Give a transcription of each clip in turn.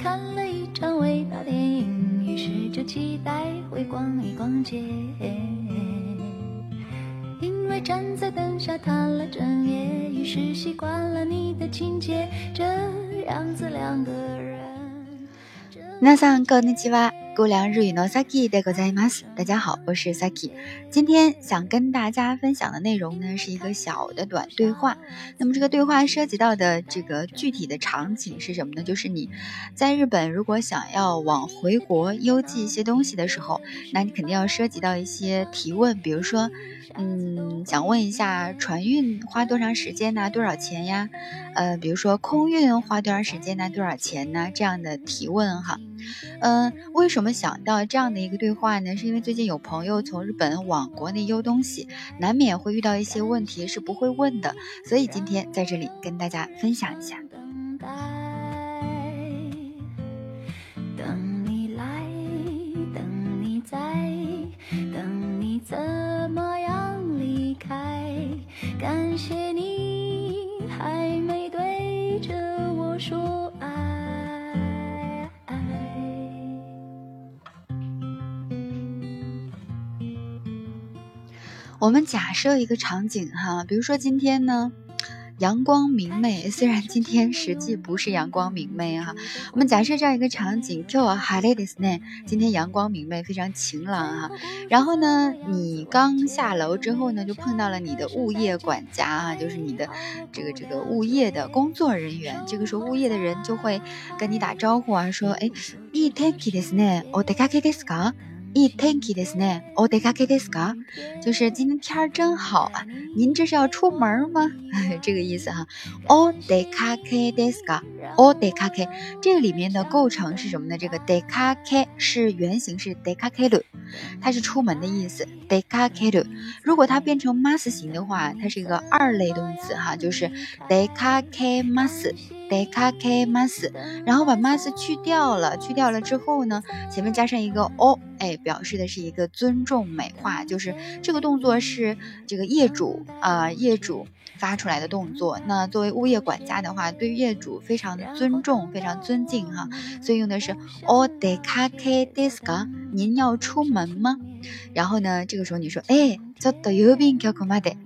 看了一场伟大电影，于是就期待会逛一逛街。因为站在灯下谈了整夜，于是习惯了你的情节。这样子两个人。那上こんにちは。 姑凉日语の Saki でございます。大家好，我是 Saki。今天想跟大家分享的内容呢，是一个小的短对话。那么这个对话涉及到的这个具体的场景是什么呢？就是你在日本如果想要往回国邮寄一些东西的时候，那你肯定要涉及到一些提问，比如说，嗯，想问一下船运花多长时间呢？多少钱呀？呃，比如说空运花多长时间呢？多少钱呢？这样的提问哈。 嗯，为什么想到这样的一个对话呢？是因为最近有朋友从日本往国内邮东西，难免会遇到一些问题是不会问的，所以今天在这里跟大家分享一下。我们假设一个场景哈，比如说今天呢，阳光明媚，虽然今天实际不是阳光明媚哈。我们假设这样一个场景，今日は晴れですね，今天阳光明媚，非常晴朗哈。然后呢，你刚下楼之后呢，就碰到了你的物业管家啊，就是你的这个这个物业的工作人员。这个时候，物业的人就会跟你打招呼啊，说：“哎，いい天気ですね。お出かけですか？” いい天気ですね。お出かけですか？就是今天天儿真好啊！您这是要出门吗？这个意思哈。お出かけですか？お出かけ，这个里面的构成是什么呢？这个出かけ是原型是出かける，它是出门的意思。出かける，如果它变成 mas 形的话，它是一个二类动词哈，就是出かけます。 出かけます，然后把 mas 去掉了，去掉了之后呢，前面加上一个 o，哎，表示的是一个尊重美化，就是这个动作是这个业主啊，业主发出来的动作。那作为物业管家的话，对业主非常的尊重，非常尊敬哈，所以用的是お出かけですか？您要出门吗？然后呢，这个时候你说，哎，ちょっと郵便局まで，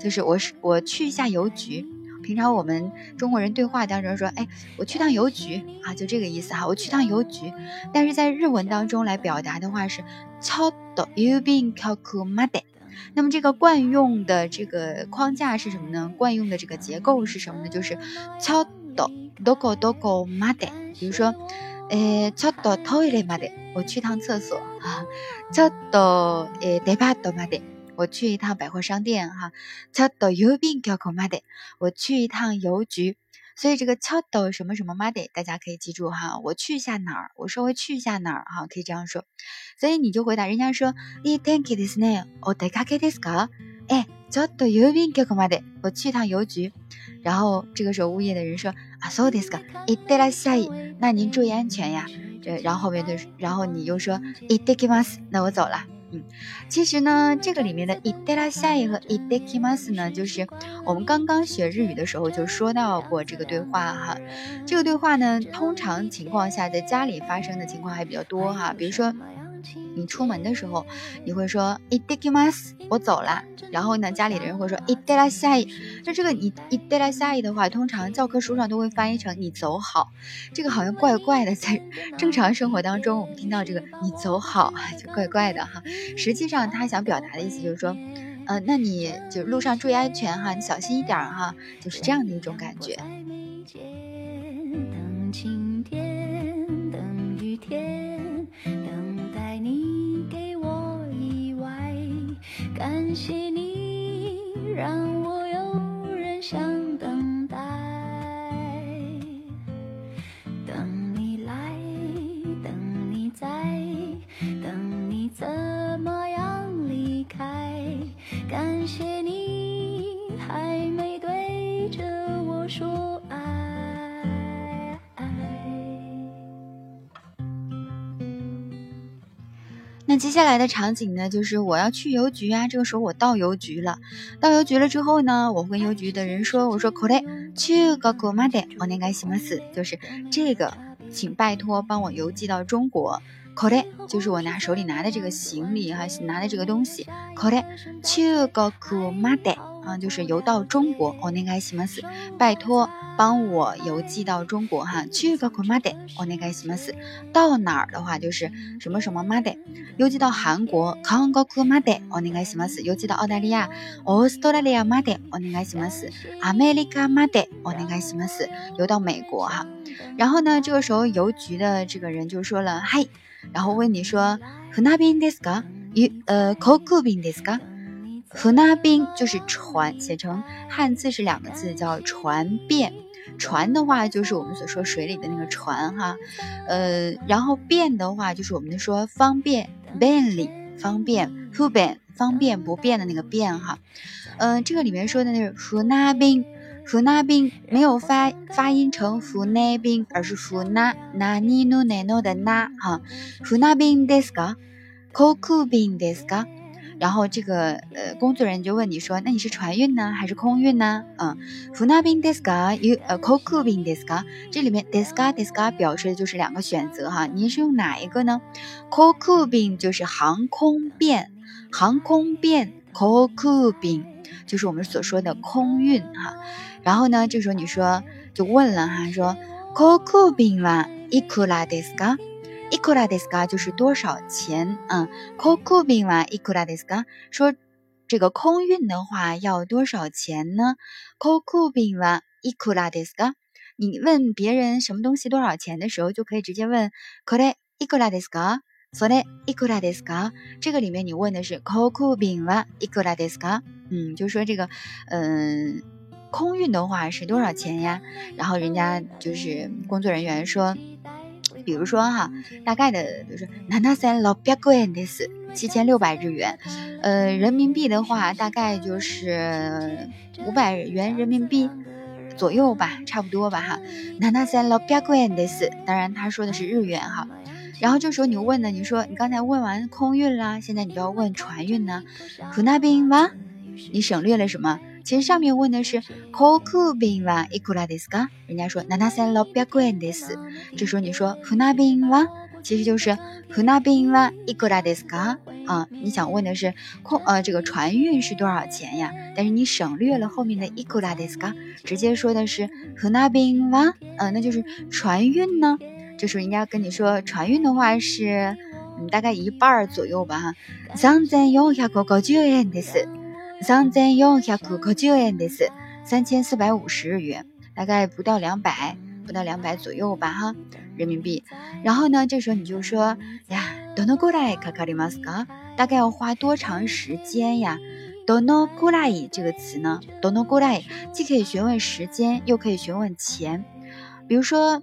就是我是我去一下邮局。 平常我们中国人对话当中说，哎，我去趟邮局啊，就这个意思哈，我去趟邮局。但是在日文当中来表达的话是超的郵便局まで。那么这个惯用的这个框架是什么呢？惯用的这个结构是什么呢？就是超的どこどこまで。比如说，呃，超的トイレまで，我去趟厕所啊。超的呃デパートまで。 我去一趟百货商店哈，ちょっと郵便局まで。我去一趟邮局，所以这个ちょっと什么什么まで，大家可以记住哈。我去一下哪儿？我稍微去一下哪儿哈，可以这样说。所以你就回答人家说，いい天気ですね。お出かけですか？哎，ちょっと郵便局まで。我去一趟邮局。然后这个时候物业的人说，あ、そうですか。いってらっしゃい。那您注意安全呀。这然后后面就，然后你又说いってきます。那我走了。 嗯，其实呢，这个里面的イデラ下一和イデキマス呢，就是我们刚刚学日语的时候就说到过这个对话哈。这个对话呢，通常情况下在家里发生的情况还比较多哈，比如说。 你出门的时候，你会说“いってきます”，我走了。然后呢，家里的人会说“いってらっしゃい”。那这个“いいってらっしゃい”的话，通常教科书上都会翻译成“你走好”。这个好像怪怪的，在正常生活当中，我们听到这个“你走好”就怪怪的哈。实际上，他想表达的意思就是说，呃，那你就路上注意安全哈，你小心一点哈，就是这样的一种感觉。 谢你让接下来的场景呢，就是我要去邮局啊。这个时候我到邮局了，到邮局了之后呢，我会跟邮局的人说：“我说これ中国までお願いします。”就是这个 请拜托帮我邮寄到中国。これ就是我拿手里拿的这个行李哈，拿的这个东西。これ中国まで 啊，就是邮到中国。お願いします。拜托帮我邮寄到中国哈。中国までお願いします。到哪儿的话就是什么什么まで。邮寄到韩国。韓国までお願いします。邮寄到澳大利亚。オーストラリアまでお願いします。アメリカまでお願いします。邮到美国哈。然后呢，这个时候邮局的这个人就说了，嗨。然后问你说，船便ですか？一呃，航空便ですか？ 船便就是船，写成汉字是两个字，叫船变。船的话就是我们所说水里的那个船哈，呃，然后变的话就是我们说方便、便利、方便、不便、方便不变的那个变哈。嗯，这个里面说的那是船便。福那宾没有发发音成福那宾，而是福那那尼努奈诺的那哈。福那宾 deska，空宾 deska。然后这个呃工作人员就问你说，那你是船运呢还是空运呢？嗯，福那宾 deska 有呃空库宾 deska。这里面 deska deska 表示的就是两个选择哈，您是用哪一个呢？空库宾就是航空便，航空便空库宾就是我们所说的空运哈。然后呢，这时候你说就问了哈，说 “koku bin wa ikura desu いくらですか？就是多少钱？嗯，空库便いくらですか？说这个空运的话要多少钱呢？空库便いくらですか？你问别人什么东西多少钱的时候，就可以直接问これいくらですか？それいくらですか？这个里面你问的是空库便いくらですか？嗯，就说这个，嗯、空运的话是多少钱呀？然后人家就是工作人员说。比如说哈，大概的就是七千六百元的是七千六百日元，呃，人民币的话大概就是五百元人民币左右吧，差不多吧哈。七千六百元的是，当然他说的是日元哈。然后这时候你问呢，你说你刚才问完空运啦，现在你就要问船运呢，船那边吗？你省略了什么？其实上面问的是航空便はいくらですか？人家说七千六百円です。这时候你说船便は，其实就是船便はいくらですか？啊，你想问的是空呃这个船运是多少钱呀？但是你省略了后面的いくらですか，直接说的是船便は，嗯，那就是船运呢。这时候人家跟你说船运的话是嗯大概一半左右吧哈，三千四百五十円です。 三千四百五十元です，三千四百五十日元，大概不到两百，不到两百左右吧，哈，人民币。然后呢，这时候你就说呀，どのくらいかかりますか？大概要花多长时间呀？どのくらい这个词呢？どのくらい既可以询问时间，又可以询问钱。比如说。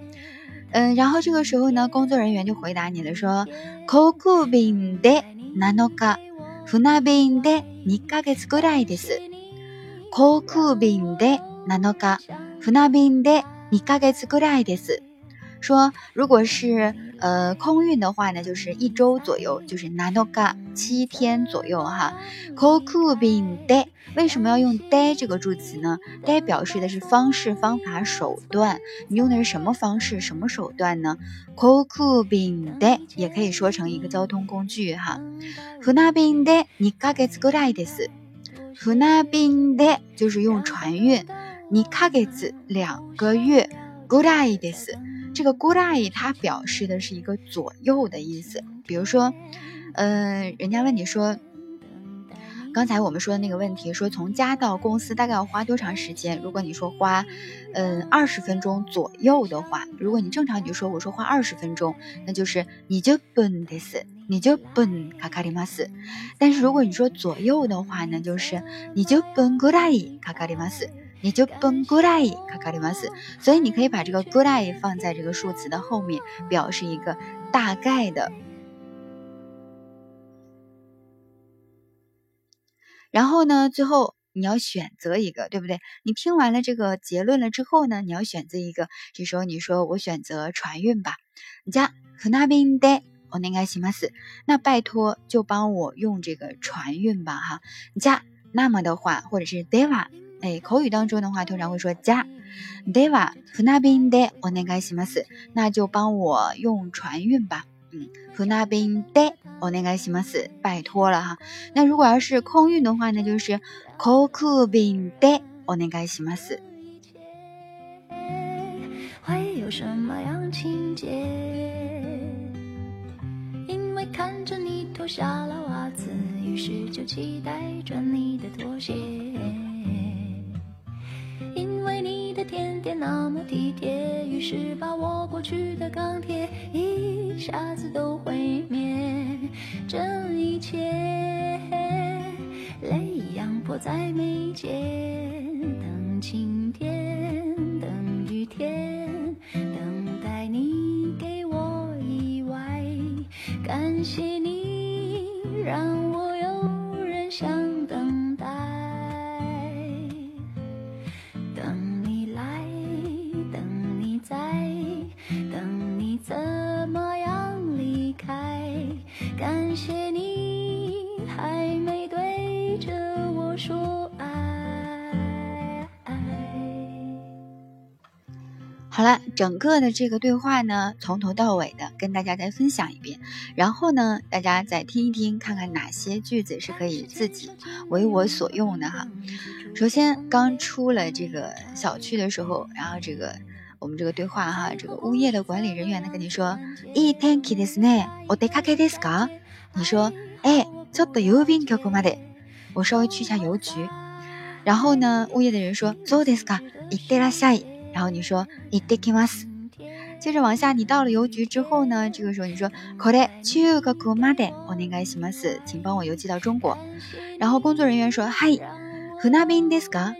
嗯，然后这个时候呢，工作人员就回答你了，说航空便で7日、船便で2ヶ月ぐらいです。航空便で7日、船便で2ヶ月ぐらいです。说，如果是呃空运的话呢，就是一周左右，就是 nanoga 七天左右哈。koku bin de 为什么要用 de 这个助词呢？de 表示的是方式、方法、手段。你用的是什么方式、什么手段呢？koku bin de 也可以说成一个交通工具哈。funa bin de ni kagetsu gurai desu。funa bin de 就是用船运，ni kagez 两个月，gurai desu。这个 “gurai” 它表示的是一个左右的意思。比如说，嗯，人家问你说，刚才我们说的那个问题，说从家到公司大概要花多长时间？如果你说花，嗯，二十分钟左右的话，如果你正常你就说我说花二十分钟，那就是你就本的斯，你就本卡卡里马斯。但是如果你说左右的话呢，就是你就本 “gurai” 卡卡里马斯。你就奔过来卡卡里马斯。所以你可以把这个过来放在这个数词的后面，表示一个大概的。然后呢，最后你要选择一个，对不对？你听完了这个结论了之后呢，你要选择一个。这时候你说我选择船运吧。じゃ、船便でお願いします。那拜托就帮我用这个船运吧，哈。じゃ、那么的话，或者是では， 哎，口语当中的话通常会说じゃ、では船便でお願いします。那就帮我用船运吧。嗯，船便でお願いします。拜托了哈。那如果要是空运的话呢，就是航空便でお願いします。会有什么样情节？因为看着你脱下了袜子，于是就期待穿你的拖鞋。 因为你的甜点那么体贴，于是把我过去的钢铁一下子都毁灭。这一切，泪一样迫在眉间，等晴天，等雨天。等待你给我意外感谢好了，整个的这个对话呢，从头到尾的跟大家再分享一遍。然后呢，大家再听一听，看看哪些句子是可以自己为我所用的哈。首先，刚出了这个小区的时候，然后这个我们这个对话哈，这个物业的管理人员呢跟你说，いい天気ですね。お出かけですか？你说，哎，ちょっと郵便局まで，我稍微去一下邮局。然後呢，物业的人说，そうですか。行ってらっしゃい。 然后你说，行ってきます。接着往下，你到了邮局之后呢？这个时候你说，これ中国までお願いします，请帮我邮寄到中国。然后工作人員说，はい、船便ですか？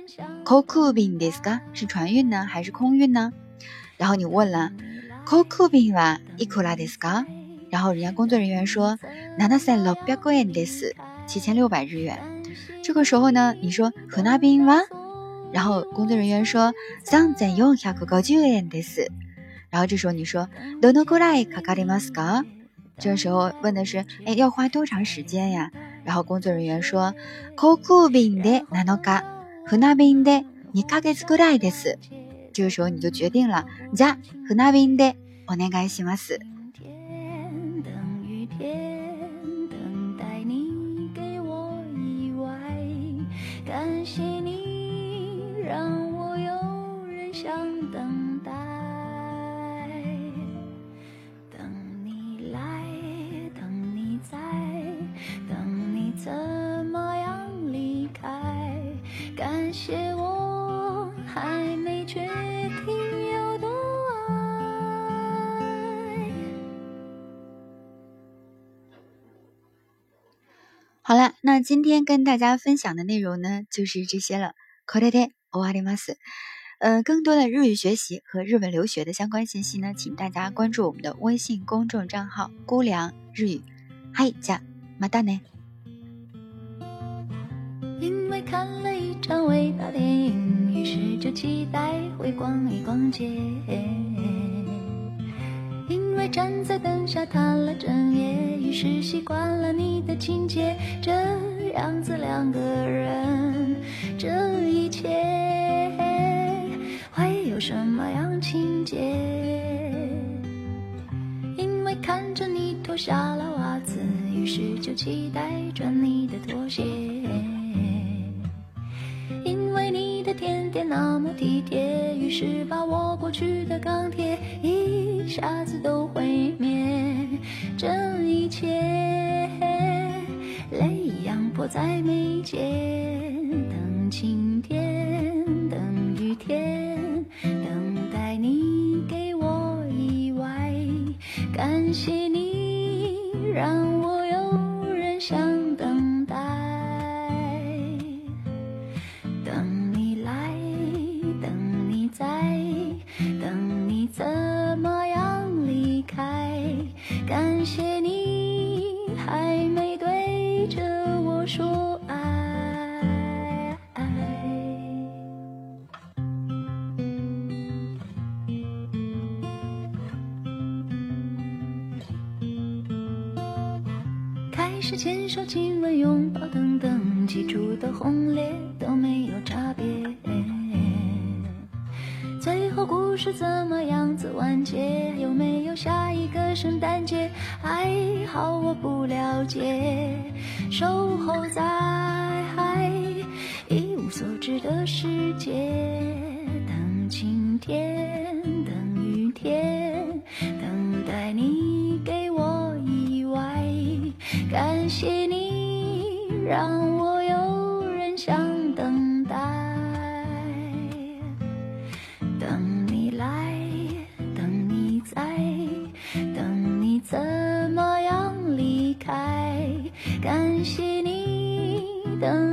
航空便ですか？是船运呢，还是空运呢？然后你问了，航空便はいくらですか？然后人家工作人员说，七千六百円です，七千六百日元。这个时候呢，你说船便は？ 然后工作人员说，三千四百五十円です。然后这时候你说どのくらいかかりますか？这时候问的是，哎，要花多长时间呀？然后工作人员说，航空便で七日、船便で二ヶ月くらいです。这个时候你就决定了，じゃ船便でお願いします。 好了，那今天跟大家分享的内容呢，就是这些了。これで終わります。呃，更多的日语学习和日本留学的相关信息呢，请大家关注我们的微信公众账号“姑凉日语”。嗨，加马达呢。因为看了一场伟大电影，于是就期待会逛一逛街。 站在灯下谈了整夜，于是习惯了你的亲切。这样子两个人，这一切会有什么样情节？因为看着你脱下了袜子，于是就期待穿你的拖鞋。点那么体贴，于是把我过去的钢铁一下子都毁灭。这一切，泪一样迫在眉间。等晴天，等雨天，等待你给我意外。感谢你，让是怎么样子完结？有没有下一个圣诞节？还好我不了解。守候在一无所知的世界，等晴天，等雨天，等待你给我意外。感谢你，让我怎么样离开？感谢你等